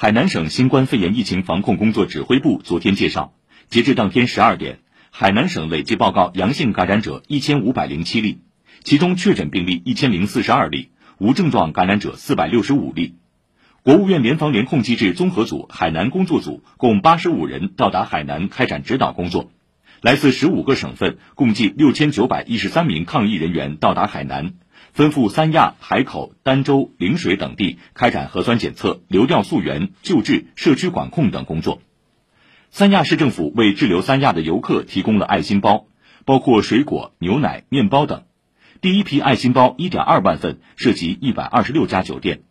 海南省新冠肺炎疫情防控工作指挥部昨天介绍，截至当天十二点，海南省累计报告阳性感染者一千五百零七例，其中确诊病例一千零四十二例，无症状感染者四百六十五例。国务院联防联控机制综合组海南工作组共八十五人到达海南开展指导工作。来自十五个省份，共计六千九百一十三名抗疫人员到达海南，分赴三亚、海口、儋州、陵水等地开展核酸检测、流调溯源、救治、社区管控等工作。三亚市政府为滞留三亚的游客提供了爱心包，包括水果、牛奶、面包等。第一批爱心包一点二万份，涉及一百二十六家酒店。